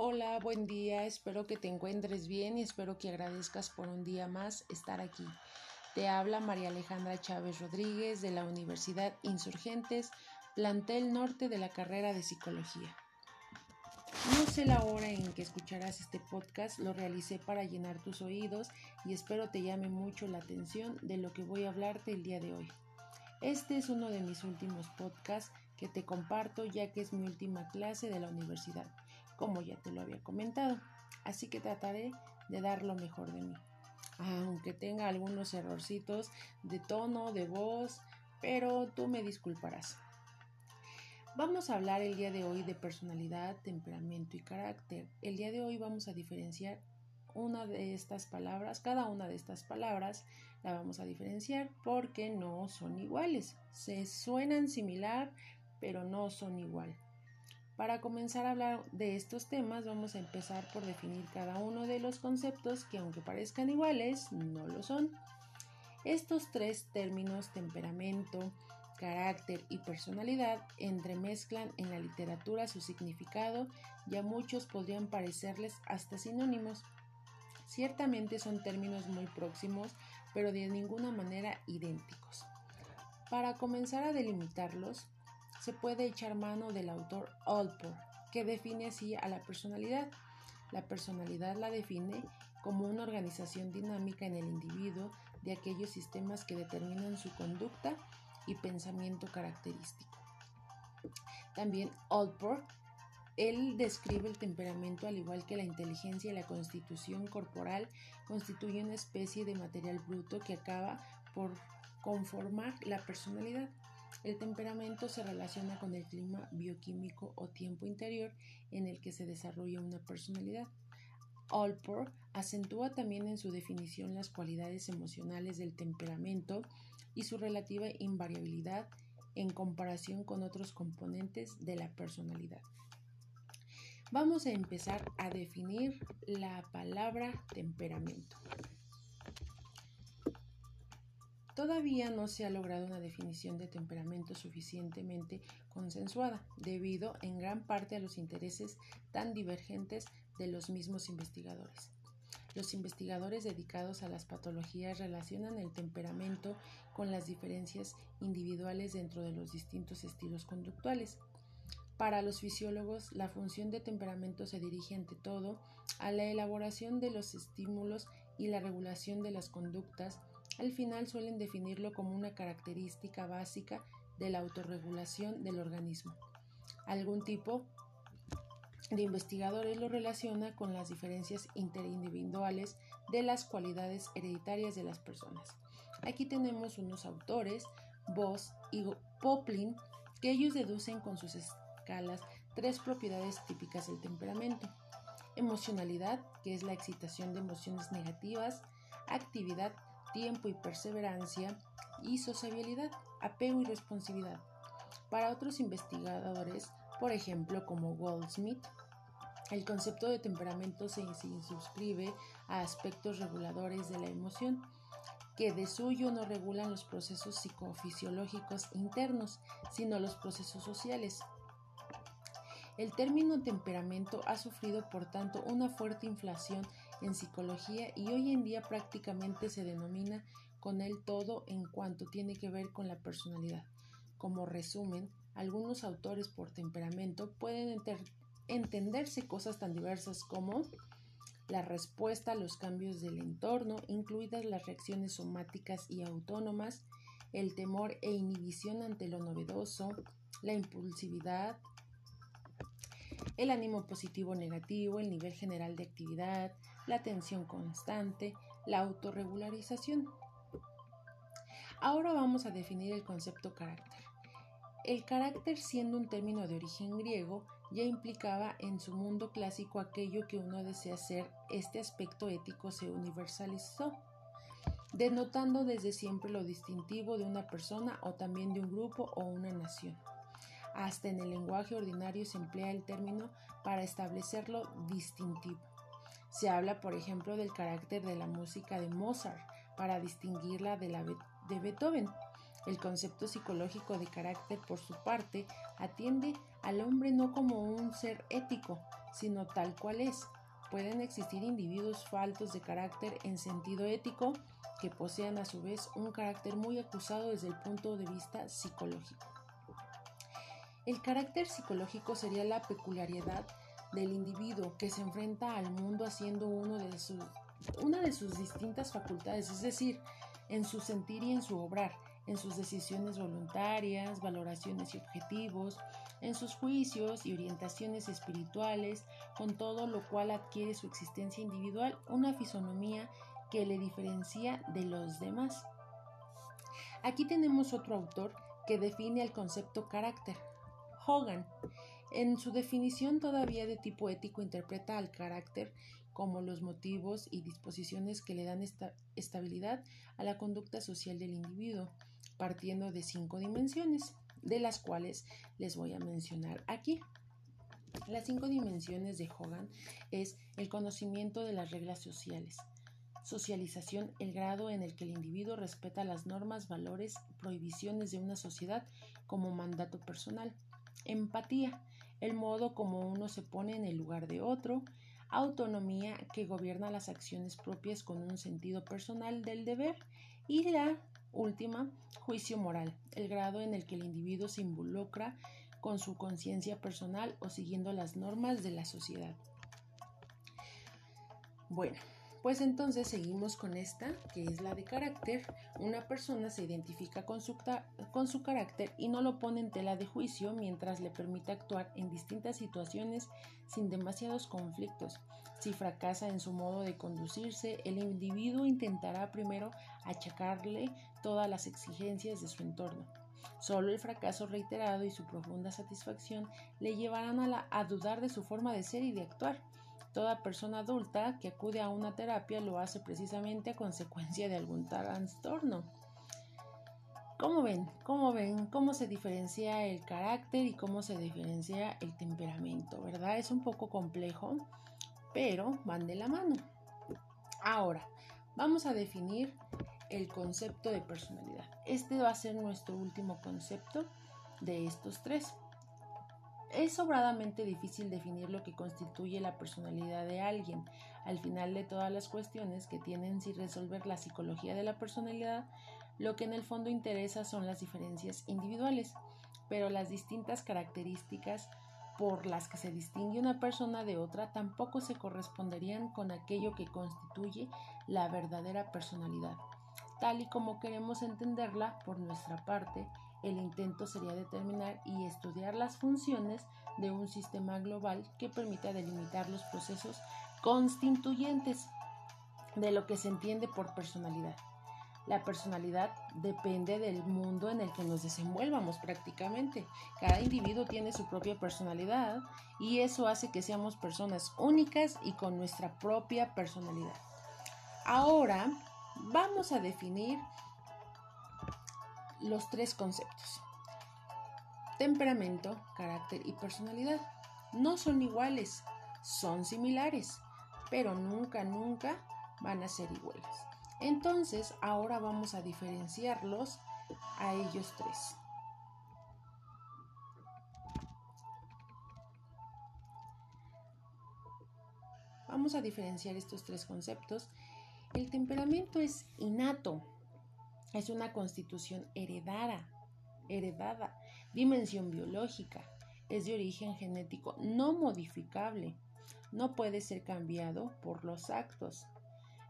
Hola, buen día, espero que te encuentres bien y espero que agradezcas por un día más estar aquí. Te habla María Alejandra Chávez Rodríguez de la Universidad Insurgentes, plantel norte de la carrera de psicología. No sé la hora en que escucharás este podcast, lo realicé para llenar tus oídos y espero te llame mucho la atención de lo que voy a hablarte el día de hoy. Este es uno de mis últimos podcasts que te comparto ya que es mi última clase de la universidad como ya te lo había comentado. Así que trataré de dar lo mejor de mí. Aunque tenga algunos errorcitos de tono, de voz, pero tú me disculparás. Vamos a hablar el día de hoy de personalidad, temperamento y carácter. El día de hoy vamos a diferenciar una de estas palabras, cada una de estas palabras la vamos a diferenciar porque no son iguales. Se suenan similar, pero no son igual. Para comenzar a hablar de estos temas vamos a empezar por definir cada uno de los conceptos que aunque parezcan iguales, no lo son. Estos tres términos, temperamento, carácter y personalidad, entremezclan en la literatura su significado y a muchos podrían parecerles hasta sinónimos. Ciertamente son términos muy próximos, pero de ninguna manera idénticos. Para comenzar a delimitarlos, se puede echar mano del autor Alport, que define así a la personalidad. La personalidad la define como una organización dinámica en el individuo de aquellos sistemas que determinan su conducta y pensamiento característico. También Alport, él describe el temperamento al igual que la inteligencia y la constitución corporal constituye una especie de material bruto que acaba por conformar la personalidad. El temperamento se relaciona con el clima bioquímico o tiempo interior en el que se desarrolla una personalidad. Alport acentúa también en su definición las cualidades emocionales del temperamento y su relativa invariabilidad en comparación con otros componentes de la personalidad. Vamos a empezar a definir la palabra temperamento. Todavía no se ha logrado una definición de temperamento suficientemente consensuada, debido en gran parte a los intereses tan divergentes de los mismos investigadores. Los investigadores dedicados a las patologías relacionan el temperamento con las diferencias individuales dentro de los distintos estilos conductuales. Para los fisiólogos, la función de temperamento se dirige ante todo a la elaboración de los estímulos y la regulación de las conductas al final suelen definirlo como una característica básica de la autorregulación del organismo. Algún tipo de investigadores lo relaciona con las diferencias interindividuales de las cualidades hereditarias de las personas. Aquí tenemos unos autores, Voss y Poplin, que ellos deducen con sus escalas tres propiedades típicas del temperamento. Emocionalidad, que es la excitación de emociones negativas, actividad, tiempo y perseverancia, y sociabilidad, apego y responsividad. Para otros investigadores, por ejemplo como Goldsmith, el concepto de temperamento se, suscribe a aspectos reguladores de la emoción, que de suyo no regulan los procesos psicofisiológicos internos, sino los procesos sociales. El término temperamento ha sufrido, por tanto, una fuerte inflación en psicología y hoy en día prácticamente se denomina con él todo en cuanto tiene que ver con la personalidad. Como resumen, algunos autores por temperamento pueden entenderse cosas tan diversas como la respuesta a los cambios del entorno, incluidas las reacciones somáticas y autónomas, el temor e inhibición ante lo novedoso, la impulsividad, el ánimo positivo o negativo, el nivel general de actividad, la atención constante, la autorregularización. Ahora vamos a definir el concepto carácter. El carácter, siendo un término de origen griego, ya implicaba en su mundo clásico aquello que uno desea ser, este aspecto ético se universalizó, denotando desde siempre lo distintivo de una persona o también de un grupo o una nación. Hasta en el lenguaje ordinario se emplea el término para establecerlo distintivo. Se habla, por ejemplo, del carácter de la música de Mozart para distinguirla de la de Beethoven. El concepto psicológico de carácter, por su parte, atiende al hombre no como un ser ético, sino tal cual es. Pueden existir individuos faltos de carácter en sentido ético que posean a su vez un carácter muy acusado desde el punto de vista psicológico. El carácter psicológico sería la peculiaridad del individuo que se enfrenta al mundo haciendo uno de sus, una de sus distintas facultades, es decir, en su sentir y en su obrar, en sus decisiones voluntarias, valoraciones y objetivos, en sus juicios y orientaciones espirituales, con todo lo cual adquiere su existencia individual una fisonomía que le diferencia de los demás. Aquí tenemos otro autor que define el concepto carácter, Hogan. En su definición todavía de tipo ético interpreta al carácter como los motivos y disposiciones que le dan esta estabilidad a la conducta social del individuo, partiendo de cinco dimensiones de las cuales les voy a mencionar aquí. Las cinco dimensiones de Hogan es el conocimiento de las reglas sociales, socialización, el grado en el que el individuo respeta las normas, valores, prohibiciones de una sociedad como mandato personal, empatía, el modo como uno se pone en el lugar de otro, autonomía que gobierna las acciones propias con un sentido personal del deber y la Última, juicio moral, el grado en el que el individuo se involucra con su conciencia personal o siguiendo las normas de la sociedad. Bueno, pues entonces seguimos con esta, que es la de carácter. Una persona se identifica con su, carácter y no lo pone en tela de juicio mientras le permite actuar en distintas situaciones sin demasiados conflictos. Si fracasa en su modo de conducirse, el individuo intentará primero achacarle todas las exigencias de su entorno. Solo el fracaso reiterado y su profunda satisfacción le llevarán a, a dudar de su forma de ser y de actuar. Toda persona adulta que acude a una terapia lo hace precisamente a consecuencia de algún trastorno. ¿Cómo ven? ¿Cómo ven? ¿Cómo se diferencia el carácter y cómo se diferencia el temperamento? ¿Verdad? Es un poco complejo, pero van de la mano. Ahora, vamos a definir el concepto de personalidad. Este va a ser nuestro último concepto de estos tres. Es sobradamente difícil definir lo que constituye la personalidad de alguien. Al final de todas las cuestiones que tienen sin resolver la psicología de la personalidad, lo que en el fondo interesa son las diferencias individuales, pero las distintas características por las que se distingue una persona de otra tampoco se corresponderían con aquello que constituye la verdadera personalidad. Tal y como queremos entenderla por nuestra parte, el intento sería determinar y estudiar las funciones de un sistema global que permita delimitar los procesos constituyentes de lo que se entiende por personalidad. La personalidad depende del mundo en el que nos desenvuelvamos prácticamente. Cada individuo tiene su propia personalidad y eso hace que seamos personas únicas y con nuestra propia personalidad. Ahora vamos a definir los tres conceptos. Temperamento, carácter y personalidad. No son iguales, son similares, pero nunca, nunca van a ser iguales. Entonces, ahora vamos a diferenciarlos a ellos tres. Vamos a diferenciar estos tres conceptos. El temperamento es innato, es una constitución heredada, heredada, dimensión biológica, es de origen genético no modificable, no puede ser cambiado por los actos,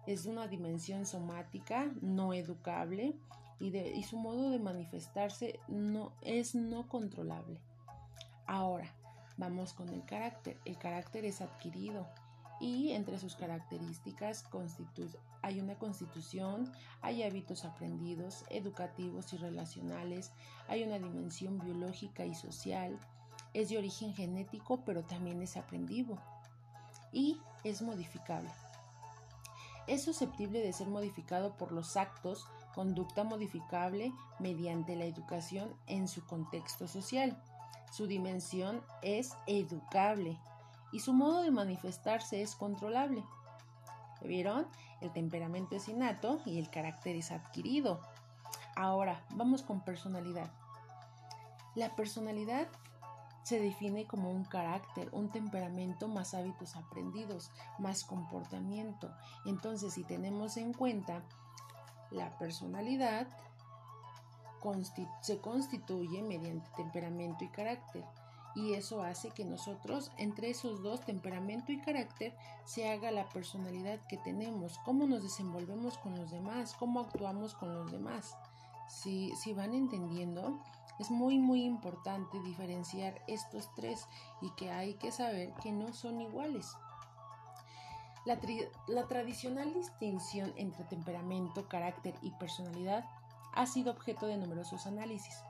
es una dimensión somática no educable y, y su modo de manifestarse no, es no controlable. Ahora, vamos con el carácter. El carácter es adquirido, y entre sus características hay una constitución, hay hábitos aprendidos, educativos y relacionales, hay una dimensión biológica y social, es de origen genético pero también es aprendido y es modificable. Es susceptible de ser modificado por los actos, conducta modificable mediante la educación en su contexto social. Su dimensión es educable y su modo de manifestarse es controlable. ¿Vieron? El temperamento es innato y el carácter es adquirido. Ahora, vamos con personalidad. La personalidad se define como un carácter, un temperamento más hábitos aprendidos, más comportamiento. Entonces, si tenemos en cuenta la personalidad, se constituye mediante temperamento y carácter. Y eso hace que nosotros, entre esos dos, temperamento y carácter, se haga la personalidad que tenemos, cómo nos desenvolvemos con los demás, cómo actuamos con los demás. Si, si van entendiendo, es muy muy importante diferenciar estos tres y que hay que saber que no son iguales. La, la, tradicional distinción entre temperamento, carácter y personalidad ha sido objeto de numerosos análisis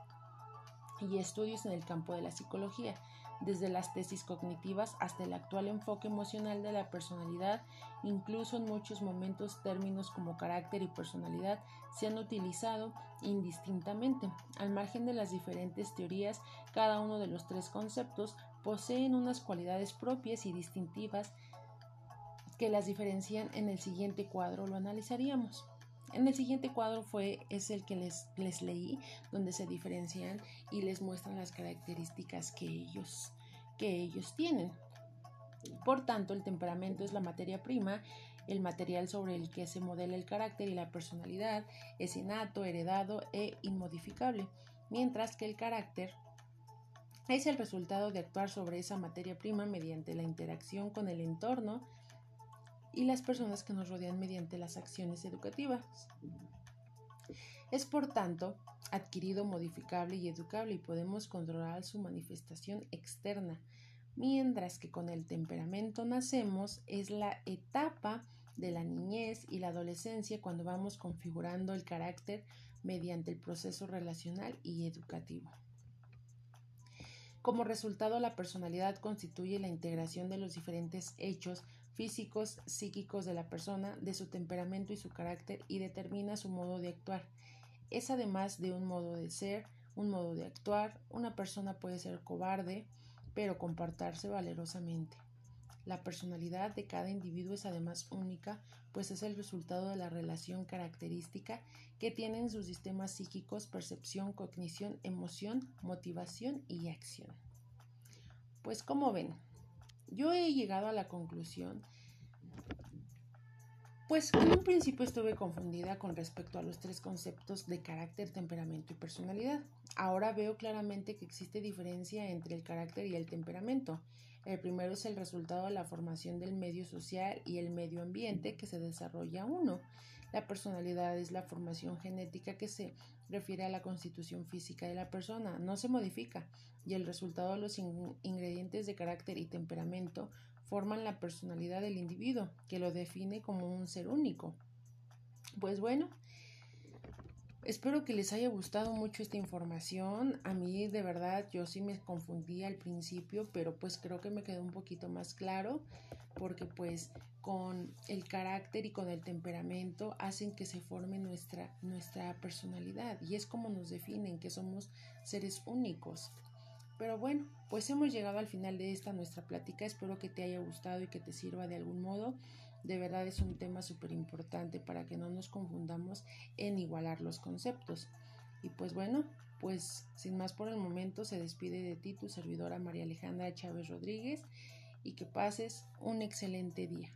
y estudios en el campo de la psicología, desde las tesis cognitivas hasta el actual enfoque emocional de la personalidad, incluso en muchos momentos términos como carácter y personalidad se han utilizado indistintamente. Al margen de las diferentes teorías, cada uno de los tres conceptos poseen unas cualidades propias y distintivas que las diferencian en el siguiente cuadro lo analizaríamos. En el siguiente cuadro fue, es el que les, les leí, donde se diferencian y les muestran las características que ellos, que ellos tienen. Por tanto, el temperamento es la materia prima, el material sobre el que se modela el carácter y la personalidad, es innato, heredado e inmodificable, mientras que el carácter es el resultado de actuar sobre esa materia prima mediante la interacción con el entorno, y las personas que nos rodean mediante las acciones educativas. Es por tanto adquirido, modificable y educable y podemos controlar su manifestación externa, mientras que con el temperamento nacemos es la etapa de la niñez y la adolescencia cuando vamos configurando el carácter mediante el proceso relacional y educativo. Como resultado, la personalidad constituye la integración de los diferentes hechos físicos, psíquicos de la persona, de su temperamento y su carácter y determina su modo de actuar. Es además de un modo de ser, un modo de actuar, una persona puede ser cobarde, pero comportarse valerosamente. La personalidad de cada individuo es además única, pues es el resultado de la relación característica que tienen sus sistemas psíquicos, percepción, cognición, emoción, motivación y acción. Pues como ven, yo he llegado a la conclusión, pues en un principio estuve confundida con respecto a los tres conceptos de carácter, temperamento y personalidad. Ahora veo claramente que existe diferencia entre el carácter y el temperamento. El primero es el resultado de la formación del medio social y el medio ambiente que se desarrolla uno. La personalidad es la formación genética que se refiere a la constitución física de la persona, no se modifica, y el resultado de los ingredientes de carácter y temperamento forman la personalidad del individuo, que lo define como un ser único. Pues bueno, Espero que les haya gustado mucho esta información. A mí de verdad yo sí me confundí al principio, pero pues creo que me quedó un poquito más claro porque pues con el carácter y con el temperamento hacen que se forme nuestra, nuestra personalidad y es como nos definen que somos seres únicos. Pero bueno, pues hemos llegado al final de esta nuestra plática. Espero que te haya gustado y que te sirva de algún modo. De verdad es un tema súper importante para que no nos confundamos en igualar los conceptos. Y pues bueno, pues sin más por el momento se despide de ti tu servidora María Alejandra Chávez Rodríguez y que pases un excelente día.